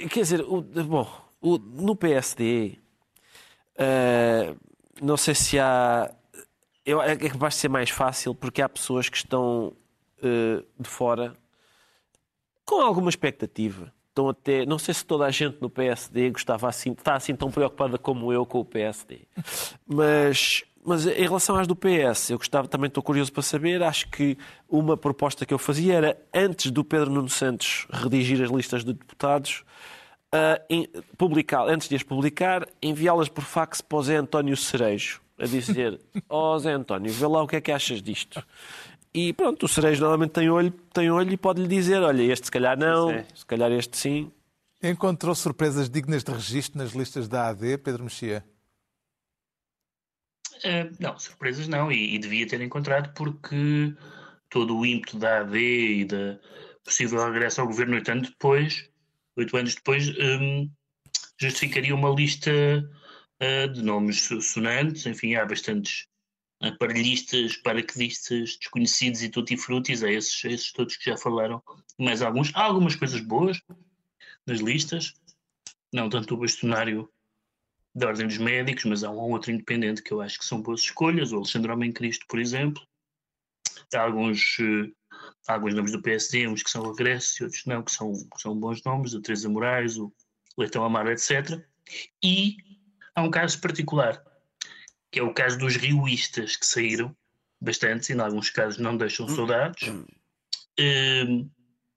Quer dizer, o, bom, o, no PSD, uh, eh, não sei se há. Eu, é que vai ser mais fácil porque há pessoas que estão uh, de fora com alguma expectativa estão até. Não sei se toda a gente no PSD gostava assim, está assim tão preocupada como eu com o PSD. Mas, mas em relação às do PS, eu gostava, também estou curioso para saber. Acho que uma proposta que eu fazia era, antes do Pedro Nuno Santos redigir as listas de deputados, uh, publicar, antes de as publicar, enviá-las por fax para o Zé António Cerejo, a dizer: [LAUGHS] Ó oh, Zé António, vê lá o que é que achas disto. E pronto, o cerejo normalmente tem olho, tem olho e pode-lhe dizer: olha, este se calhar não, é. se calhar este sim. Encontrou surpresas dignas de registro nas listas da AD, Pedro Mexia? Uh, não, surpresas não, e, e, devia ter encontrado porque todo o ímpeto da AD e da possível regresso ao governo oito anos depois, oito anos depois, um, justificaria uma lista uh, de nomes sonantes, enfim, há bastantes aparelhistas, paraquedistas desconhecidos e tutti-frutis, é esses, é esses todos que já falaram, mais alguns. Há algumas coisas boas nas listas, não tanto o bastonário da Ordem dos Médicos, mas há um outro independente que eu acho que são boas escolhas, o Alexandre Homem Cristo, por exemplo. Há alguns, uh, há alguns nomes do PSD, uns que são regressos e outros não, que são, que são bons nomes, a Teresa Moraes, o Leitão Amaro, etc. E há um caso particular que é o caso dos rioístas que saíram, bastantes, e em alguns casos não deixam saudades. Um,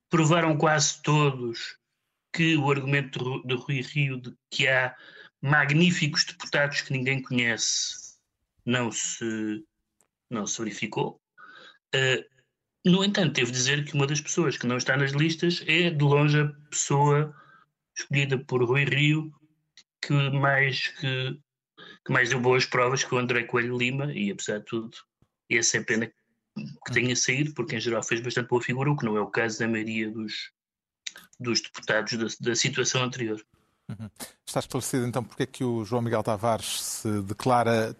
provaram quase todos que o argumento de Rui Rio de que há magníficos deputados que ninguém conhece não se, não se verificou. Uh, no entanto, devo dizer que uma das pessoas que não está nas listas é, de longe, a pessoa escolhida por Rui Rio que mais, que, que mais deu boas provas que o André Coelho Lima, e apesar de tudo, essa é a pena que tenha saído, porque em geral fez bastante boa figura, o que não é o caso da maioria dos, dos deputados da, da situação anterior. Uhum. Está esclarecido então porque é que o João Miguel Tavares se declara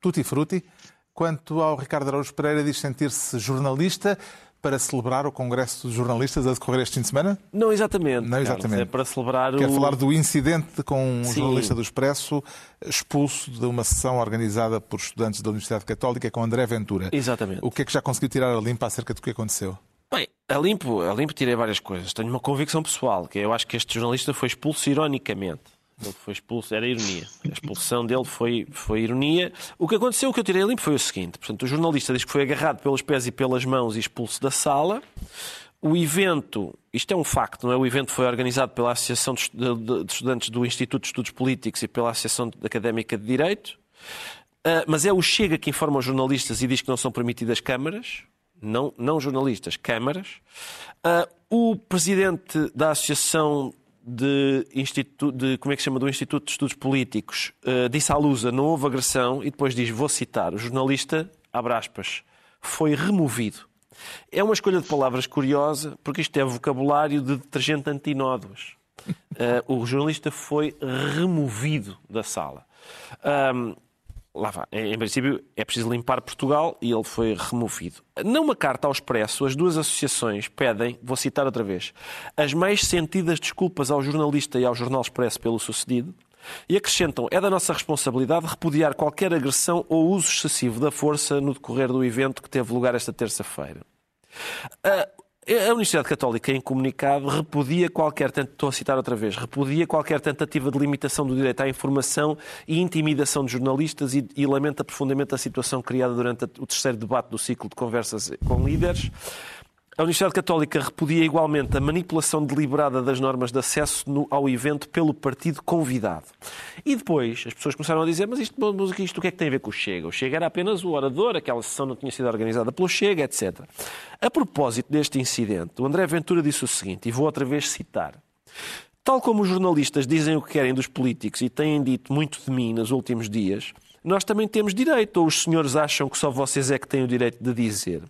tutti frutti. Quanto ao Ricardo Araújo Pereira, diz sentir-se jornalista para celebrar o Congresso dos Jornalistas a decorrer este fim de semana? Não exatamente. Não exatamente. Carlos, é para celebrar Quer o... falar do incidente com um Sim. jornalista do Expresso expulso de uma sessão organizada por estudantes da Universidade Católica com André Ventura. Exatamente. O que é que já conseguiu tirar a limpa acerca do que aconteceu? Bem, a limpo, a limpo tirei várias coisas. Tenho uma convicção pessoal, que eu acho que este jornalista foi expulso ironicamente. Ele foi expulso, era ironia. A expulsão dele foi, foi ironia. O que aconteceu, o que eu tirei limpo foi o seguinte: portanto, o jornalista diz que foi agarrado pelos pés e pelas mãos e expulso da sala. O evento, isto é um facto, não é? O evento foi organizado pela Associação de Estudantes do Instituto de Estudos Políticos e pela Associação Académica de Direito. Ah, mas é o Chega que informa os jornalistas e diz que não são permitidas câmaras não, não jornalistas, câmaras. Uh, o presidente da Associação de, Instituto, de, como é que chama, do Instituto de Estudos Políticos uh, disse à Lusa não houve agressão e depois diz, vou citar, o jornalista, abre aspas, foi removido. É uma escolha de palavras curiosa, porque isto é vocabulário de detergente antinóduas. Uh, o jornalista foi removido da sala. Um, lá vá. Em princípio, é preciso limpar Portugal e ele foi removido. Numa carta ao Expresso, as duas associações pedem, vou citar outra vez, as mais sentidas desculpas ao jornalista e ao Jornal Expresso pelo sucedido e acrescentam: é da nossa responsabilidade repudiar qualquer agressão ou uso excessivo da força no decorrer do evento que teve lugar esta terça-feira. A Universidade Católica, em comunicado, repudia qualquer, estou a citar outra vez, repudia qualquer tentativa de limitação do direito à informação e intimidação de jornalistas e, e lamenta profundamente a situação criada durante o terceiro debate do ciclo de conversas com líderes. A Universidade Católica repudia igualmente a manipulação deliberada das normas de acesso ao evento pelo partido convidado. E depois as pessoas começaram a dizer: mas isto, mas isto o que é que tem a ver com o Chega? O Chega era apenas o orador, aquela sessão não tinha sido organizada pelo Chega, etc. A propósito deste incidente, o André Ventura disse o seguinte, e vou outra vez citar. Tal como os jornalistas dizem o que querem dos políticos e têm dito muito de mim nos últimos dias, nós também temos direito, ou os senhores acham que só vocês é que têm o direito de dizer?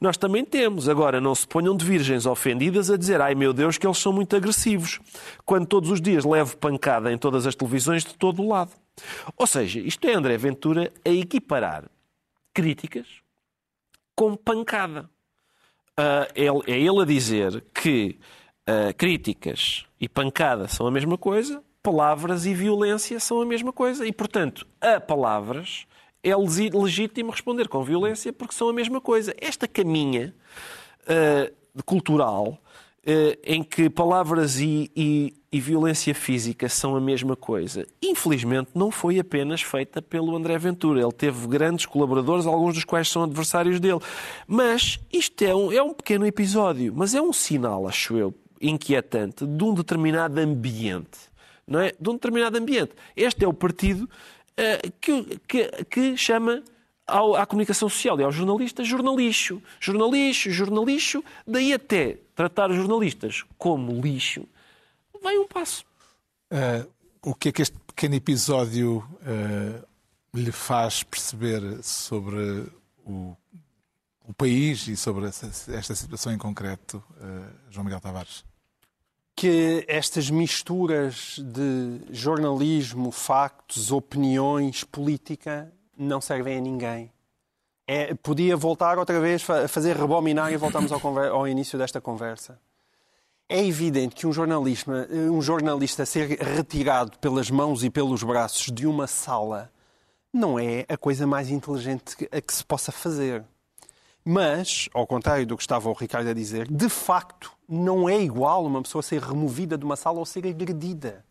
Nós também temos. Agora, não se ponham de virgens ofendidas a dizer ai meu Deus que eles são muito agressivos, quando todos os dias levo pancada em todas as televisões de todo o lado. Ou seja, isto é André Ventura a equiparar críticas com pancada. Uh, é ele a dizer que uh, críticas e pancada são a mesma coisa, palavras e violência são a mesma coisa. E, portanto, a palavras é legítimo responder com violência porque são a mesma coisa. Esta caminha uh, cultural uh, em que palavras e, e, e, violência física são a mesma coisa, infelizmente não foi apenas feita pelo André Ventura. Ele teve grandes colaboradores, alguns dos quais são adversários dele. Mas isto é um, é um pequeno episódio, mas é um sinal, acho eu, inquietante de um determinado ambiente não é? de um determinado ambiente. Este é o partido uh, que, que, que, chama ao, à comunicação social e aos jornalistas jornalixo. Jornalixo, jornalixo, daí até tratar os jornalistas como lixo, vai um passo. Uh, o que é que este pequeno episódio uh, lhe faz perceber sobre o, o país e sobre esta situação em concreto, João Miguel Tavares? Que estas misturas de jornalismo, factos, opiniões, política não servem a ninguém. É, podia voltar outra vez a fazer rebominar e voltamos ao, ao, início desta conversa. É evidente que um jornalista, um jornalista ser retirado pelas mãos e pelos braços de uma sala não é a coisa mais inteligente a que se possa fazer. Mas, ao contrário do que estava o Ricardo a dizer, de facto não é igual uma pessoa ser removida de uma sala ou ser agredida.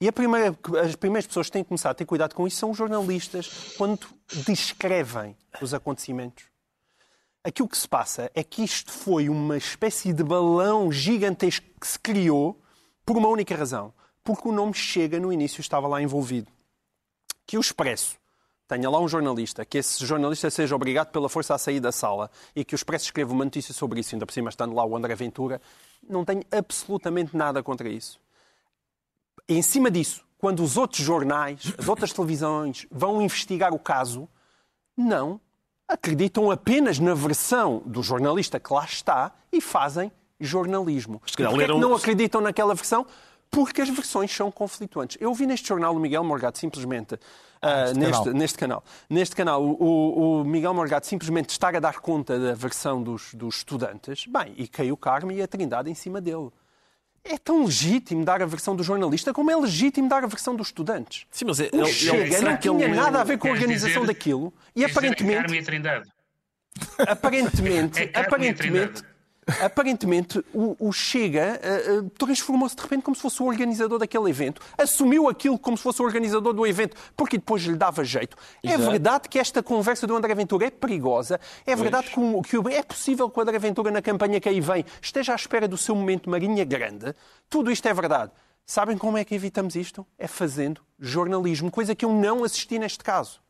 E primeira, as primeiras pessoas que têm que começar a ter cuidado com isso são os jornalistas, quando descrevem os acontecimentos. Aquilo que se passa é que isto foi uma espécie de balão gigantesco que se criou Por uma única razão. Porque o nome Chega no início estava lá envolvido. Que o Expresso tenha lá um jornalista, que esse jornalista seja obrigado pela força a sair da sala e que o Expresso escreva uma notícia sobre isso, ainda por cima estando lá o André Ventura, não tenho absolutamente nada contra isso. Em cima disso, quando os outros jornais, as outras televisões vão investigar o caso, não acreditam apenas na versão do jornalista que lá está e fazem jornalismo. Calhar leram- não acreditam naquela versão? Porque as versões são conflituantes. Eu vi neste jornal o Miguel Morgado simplesmente, ah, Neste canal. neste canal, neste canal o, o- Miguel Morgado simplesmente estar a dar conta da versão dos, dos estudantes, bem, e caiu o Carme e a Trindade em cima dele. É tão legítimo dar a versão do jornalista como é legítimo dar a versão dos estudantes. Sim, mas é- O ele- Chega ele- será não ele tinha leu- nada a ver com a organização dizer- daquilo e aparentemente Carme e a Trindade. aparentemente, É aparentemente, aparentemente o, o Chega ah, transformou-se de repente como se fosse o organizador daquele evento, assumiu aquilo como se fosse o organizador do evento, porque depois lhe dava jeito. É Exato. verdade que esta conversa do André Ventura é perigosa, é verdade que, que é possível que o André Ventura na campanha que aí vem esteja à espera do seu momento Marinha Grande, tudo isto é verdade. Sabem como é que evitamos isto? É fazendo jornalismo, coisa que eu não assisti neste caso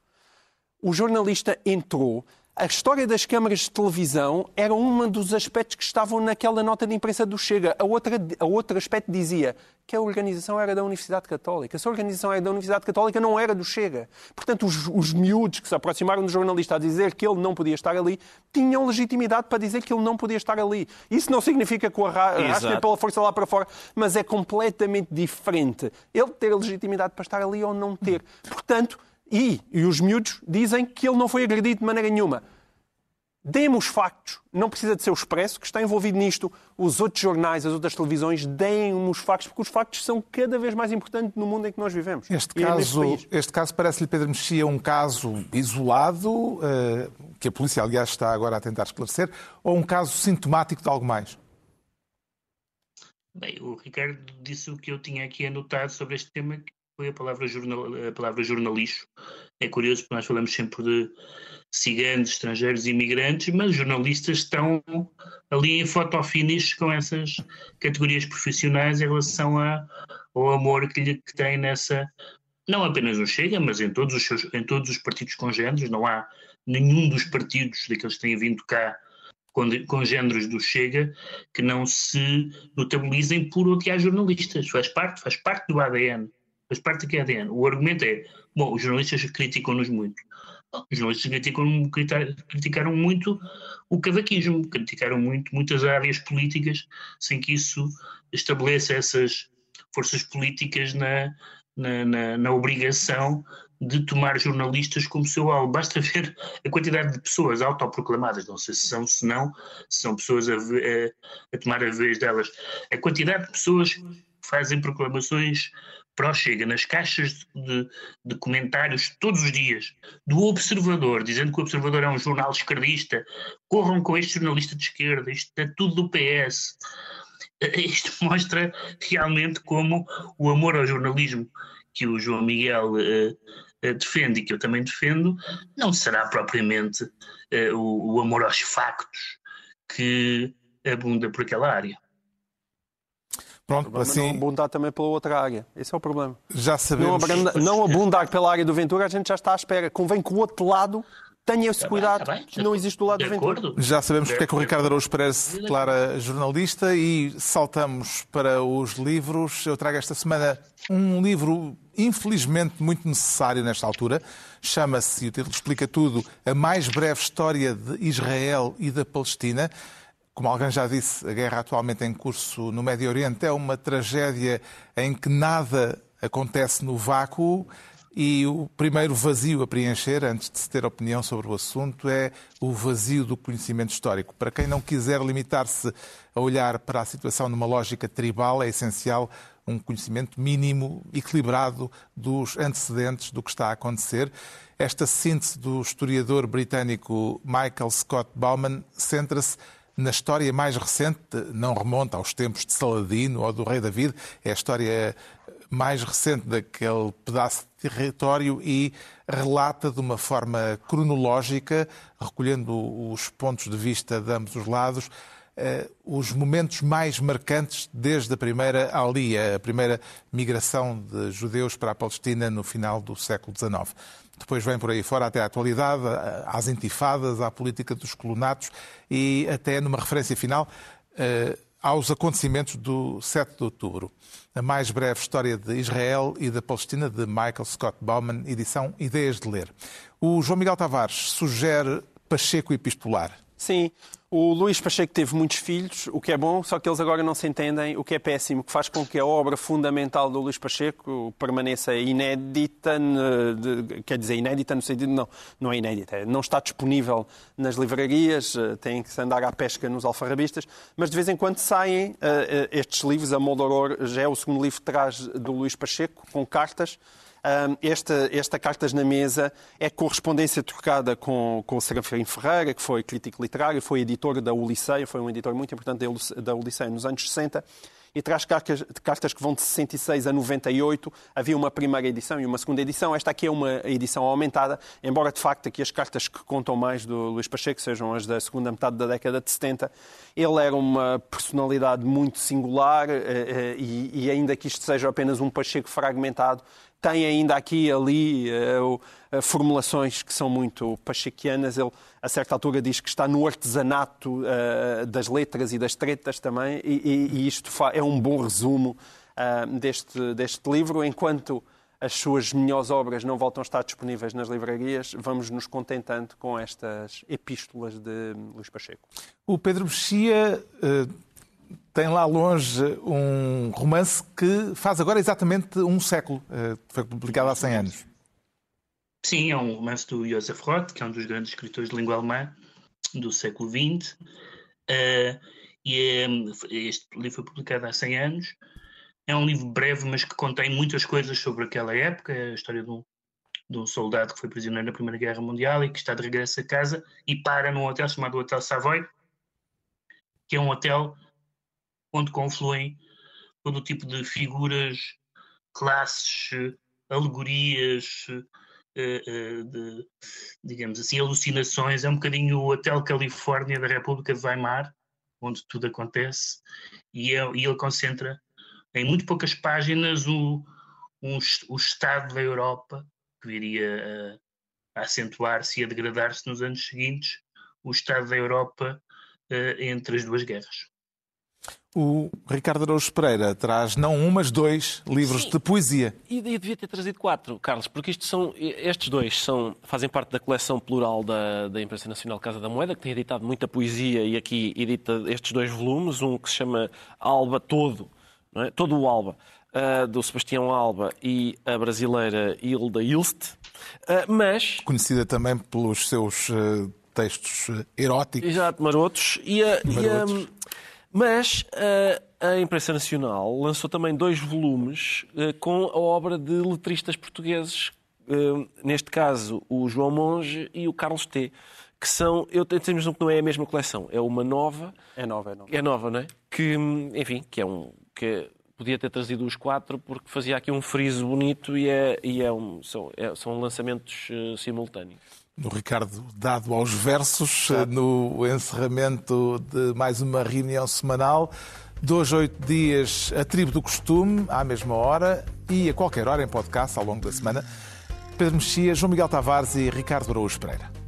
o jornalista entrou. A história das câmaras de televisão era um dos aspectos que estavam naquela nota de imprensa do Chega. A outra, a outro aspecto dizia que a organização era da Universidade Católica. Se a organização era da Universidade Católica, não era do Chega. Portanto, os, os miúdos que se aproximaram do jornalista a dizer que ele não podia estar ali, tinham legitimidade para dizer que ele não podia estar ali. Isso não significa que o arra- arrastem pela força lá para fora, mas é completamente diferente ele ter legitimidade para estar ali ou não ter. Portanto, e, e os miúdos dizem que ele não foi agredido de maneira nenhuma. Dê-me os factos. Não precisa de ser o Expresso, que está envolvido nisto. Os outros jornais, as outras televisões, deem-me os factos, porque os factos são cada vez mais importantes no mundo em que nós vivemos. Este E é caso, este caso parece-lhe, Pedro Mexia, um caso isolado, eh, que a polícia, aliás, está agora a tentar esclarecer, ou um caso sintomático de algo mais? Bem, o Ricardo disse o que eu tinha aqui anotado sobre este tema, que foi a palavra, jornal, a palavra jornalixo. É curioso porque nós falamos sempre de ciganos, estrangeiros imigrantes, mas jornalistas estão ali em fotofinish com essas categorias profissionais em relação a, ao amor que, lhe, que tem nessa, não apenas no Chega, mas em todos os, seus, em todos os partidos congêneros, não há nenhum dos partidos daqueles que têm vindo cá con- congêneros do Chega que não se notabilizem por odiar jornalistas. Faz parte, faz parte do ADN. Faz parte do ADN. O argumento é, bom, os jornalistas criticam-nos muito. Os jornalistas criticam, criticaram muito o cavaquismo, criticaram muito muitas áreas políticas sem que isso estabeleça essas forças políticas na, na, na, na obrigação de tomar jornalistas como seu alvo. Basta ver a quantidade de pessoas autoproclamadas, não sei se são, se não, se são pessoas a, a- a tomar a vez delas. A quantidade de pessoas que fazem proclamações pró-chega nas caixas de, de comentários todos os dias do Observador, dizendo que o Observador é um jornal esquerdista, corram com este jornalista de esquerda, isto é tudo do PS. Isto [LAUGHS] mostra realmente como o amor ao jornalismo que o João Miguel eh, eh, defende e que eu também defendo, não será propriamente eh, o, o amor aos factos que abunda por aquela área. Pronto, Mas assim não abundar também pela outra área. Esse é o problema. já Não, sabemos. abunda- não abundar pela área do Ventura, a gente já está à espera. Convém que o outro lado tenha esse Tá bem, cuidado tá bem. que não existe do lado De do Ventura. acordo? Já sabemos porque é que o Ricardo. Araújo Pereira se declara jornalista e saltamos para os livros. Eu trago esta semana um livro, infelizmente, muito necessário nesta altura. Chama-se, e o título explica tudo, A Mais Breve História de Israel e da Palestina. Como alguém já disse, a guerra atualmente em curso no Médio Oriente é uma tragédia em que nada acontece no vácuo e o primeiro vazio a preencher, antes de se ter opinião sobre o assunto, é o vazio do conhecimento histórico. Para quem não quiser limitar-se a olhar para a situação numa lógica tribal, é essencial um conhecimento mínimo, equilibrado dos antecedentes do que está a acontecer. Esta síntese do historiador britânico Michael Scott Bauman centra-se na história mais recente, não remonta aos tempos de Saladino ou do rei David, é a história mais recente daquele pedaço de território e relata de uma forma cronológica, recolhendo os pontos de vista de ambos os lados, eh, os momentos mais marcantes desde a primeira alia, a primeira migração de judeus para a Palestina no final do século XIX. Depois vem por aí fora até à atualidade, às intifadas, à política dos colonatos e até numa referência final eh, aos acontecimentos do 7 de outubro. A mais breve história de Israel e da Palestina, de Michael Scott Bauman, edição Ideias de Ler. O João Miguel Tavares sugere Pacheco Epistolar. Sim, o Luís Pacheco teve muitos filhos, o que é bom, só que eles agora não se entendem, o que é péssimo, que faz com que a obra fundamental do Luís Pacheco permaneça inédita, quer dizer, inédita no sentido, não, não é inédita, não está disponível nas livrarias, eh, tem que se andar à pesca nos alfarrabistas, mas de vez em quando saem eh, eh, estes livros, a Moldoror já é o segundo livro que traz do Luís Pacheco, com cartas, esta, esta Cartas na Mesa é correspondência trocada com, com o Serafim Ferreira, que foi crítico literário, foi editor da Ulisseia, foi um editor muito importante da Ulisseia nos anos 60 e traz cartas, cartas que vão de 66 a 98. Havia uma primeira edição e uma segunda edição. Esta aqui é uma edição aumentada, embora de facto aqui as cartas que contam mais do Luís Pacheco sejam as da segunda metade da década de 70. Ele era uma personalidade muito singular eh, eh, e, ainda que isto seja apenas um Pacheco fragmentado, tem ainda aqui e ali uh, uh, formulações que são muito pachequianas. Ele, a certa altura, diz que está no artesanato uh, das letras e das tretas também, e, isto é um bom resumo deste, deste livro. Enquanto as suas melhores obras não voltam a estar disponíveis nas livrarias, vamos nos contentando com estas epístolas de Luís Pacheco. O Pedro Mexia tem lá longe um romance que faz agora exatamente um século. Eh, foi publicado há 100 anos. Sim, é um romance do Josef Roth, que é um dos grandes escritores de língua alemã do século XX. Uh, eh, e é, este livro foi publicado há 100 anos. É um livro breve, mas que contém muitas coisas sobre aquela época. A história de um, de um soldado que foi prisioneiro na Primeira Guerra Mundial e que está de regresso a casa e para num hotel chamado Hotel Savoy, que é um hotel onde confluem todo o tipo de figuras, classes, alegorias, eh, eh, de, digamos assim, alucinações. É um bocadinho o Hotel Califórnia da República de Weimar, onde tudo acontece, e, é, ele concentra em muito poucas páginas o, um, o estado da Europa, que viria a, a acentuar-se e a degradar-se nos anos seguintes, o estado da Europa uh, entre as duas guerras. O Ricardo Araújo Pereira traz não um, mas dois livros Sim. de poesia. E, e devia ter trazido quatro, Carlos, porque isto são, estes dois são, fazem parte da coleção plural da, da Imprensa Nacional Casa da Moeda, que tem editado muita poesia e aqui edita estes dois volumes, um que se chama Alba Todo, é? todo o Alba, uh, do Sebastião Alba e a brasileira Hilda Ilst, uh, mas... Conhecida também pelos seus uh, textos eróticos. Exato, marotos. E a, marotos. E a, mas a, a imprensa nacional lançou também dois volumes uh, com a obra de letristas portugueses, uh, neste caso o João Monge e o Carlos T. Que são, eu tenho que não é a mesma coleção, é uma nova. É nova, é nova. É nova, não é? Que, enfim, que é um. Que podia ter trazido os quatro porque fazia aqui um friso bonito e, é, e é um, são, é, são lançamentos simultâneos no Ricardo dado aos versos, no encerramento de mais uma reunião semanal. Dois, oito dias, a tribo do costume, à mesma hora e a qualquer hora em podcast ao longo da semana. Pedro Mexia, João Miguel Tavares e Ricardo Araújo Pereira.